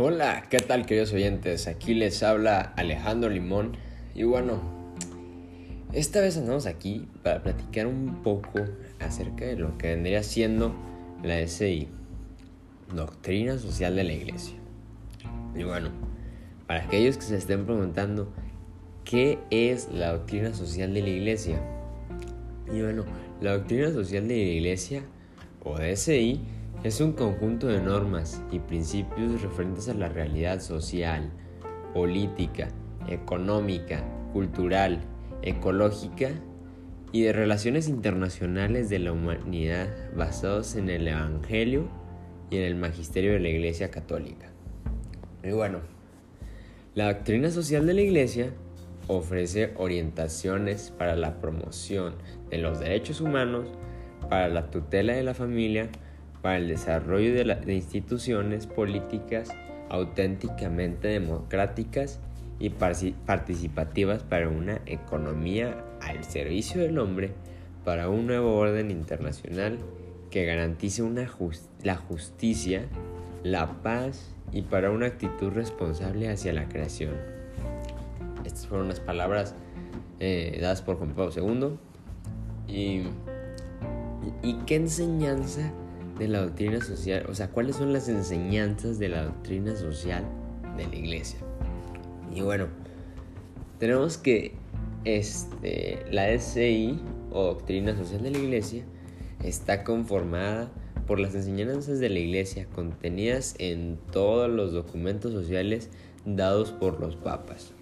Hola, ¿qué tal queridos oyentes? Aquí les habla Alejandro Limón y bueno, esta vez andamos aquí para platicar un poco acerca de lo que vendría siendo la SI, Doctrina Social de la Iglesia. Y bueno, para aquellos que se estén preguntando, ¿qué es la Doctrina Social de la Iglesia? Y bueno, la Doctrina Social de la Iglesia, o DSI, es un conjunto de normas y principios referentes a la realidad social, política, económica, cultural, ecológica y de relaciones internacionales de la humanidad basados en el Evangelio y en el magisterio de la Iglesia Católica. Y bueno, la doctrina social de la Iglesia ofrece orientaciones para la promoción de los derechos humanos, para la tutela de la familia, para el desarrollo de, instituciones políticas auténticamente democráticas y participativas para una economía al servicio del hombre, para un nuevo orden internacional que garantice una la justicia, la paz y para una actitud responsable hacia la creación. Estas fueron las palabras eh, dadas por Juan Pablo II. Y, ¿Y qué enseñanza de la doctrina social, o sea, cuáles son las enseñanzas de la doctrina social de la iglesia. Y bueno, tenemos que este, la SI o doctrina social de la iglesia está conformada por las enseñanzas de la iglesia contenidas en todos los documentos sociales dados por los papas.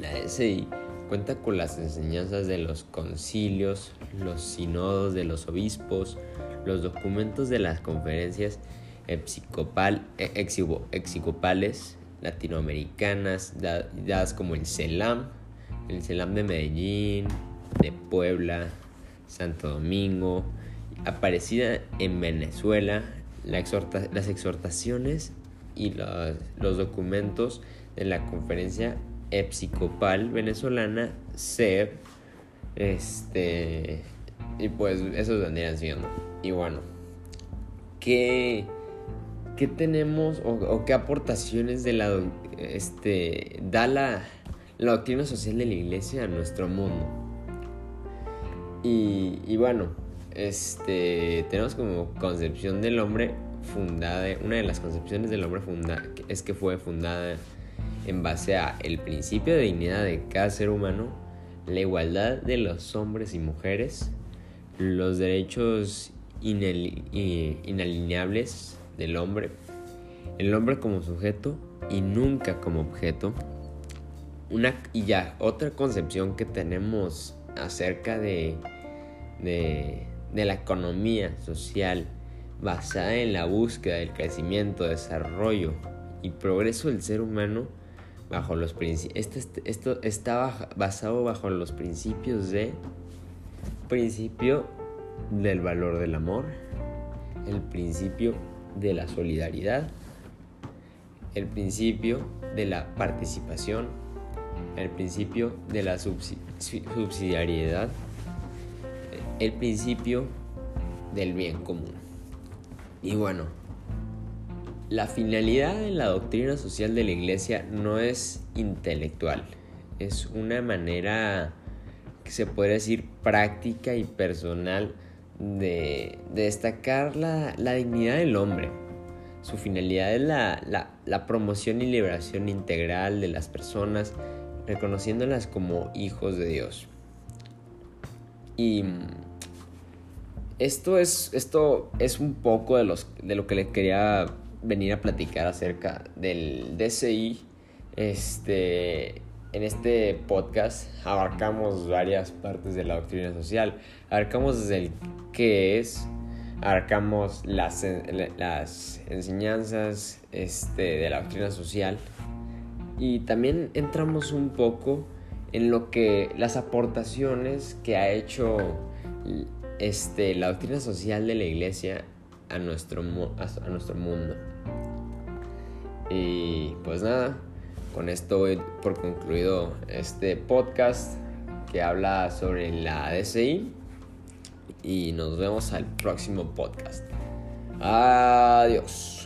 La SI cuenta con las enseñanzas de los concilios, los sinodos de los obispos, los documentos de las conferencias episcopal, e, exicopales latinoamericanas dadas como el CELAM, el CELAM de Medellín, de Puebla, Santo Domingo, aparecida en Venezuela, las exhortaciones y los, documentos de la conferencia episcopal venezolana CEP, este, y pues eso vendrían siendo. Y bueno, ¿qué, qué tenemos o, qué aportaciones de la, este, da la, la doctrina social de la iglesia a nuestro mundo? Y, bueno, este, tenemos como concepción del hombre fundada, una de las concepciones del hombre fundada es que fue fundada en base a el principio de dignidad de cada ser humano, la igualdad de los hombres y mujeres, los derechos inalineables del hombre, el hombre como sujeto y nunca como objeto. Una, y ya, otra concepción que tenemos acerca de, de, de la economía social basada en la búsqueda del crecimiento, desarrollo y progreso del ser humano bajo los principios. Esto, esto está basado bajo los principios de principio del valor del amor, el principio de la solidaridad, el principio de la participación, el principio de la subsidiariedad, el principio del bien común. Y bueno, la finalidad de la doctrina social de la iglesia no es intelectual, es una manera que se puede decir práctica y personal de, destacar la, dignidad del hombre. Su finalidad es la, promoción y liberación integral de las personas, reconociéndolas como hijos de Dios. Y esto es, esto es un poco de, los, de lo que le quería venir a platicar acerca del DCI. Este, en este podcast abarcamos varias partes de la doctrina social. Abarcamos desde el qué es, abarcamos las, las enseñanzas este, de la doctrina social y también entramos un poco en lo que las aportaciones que ha hecho este, la doctrina social de la iglesia a nuestro, a nuestro mundo. Y pues nada, con esto voy por concluido este podcast que habla sobre la DCI y nos vemos al próximo podcast. Adiós.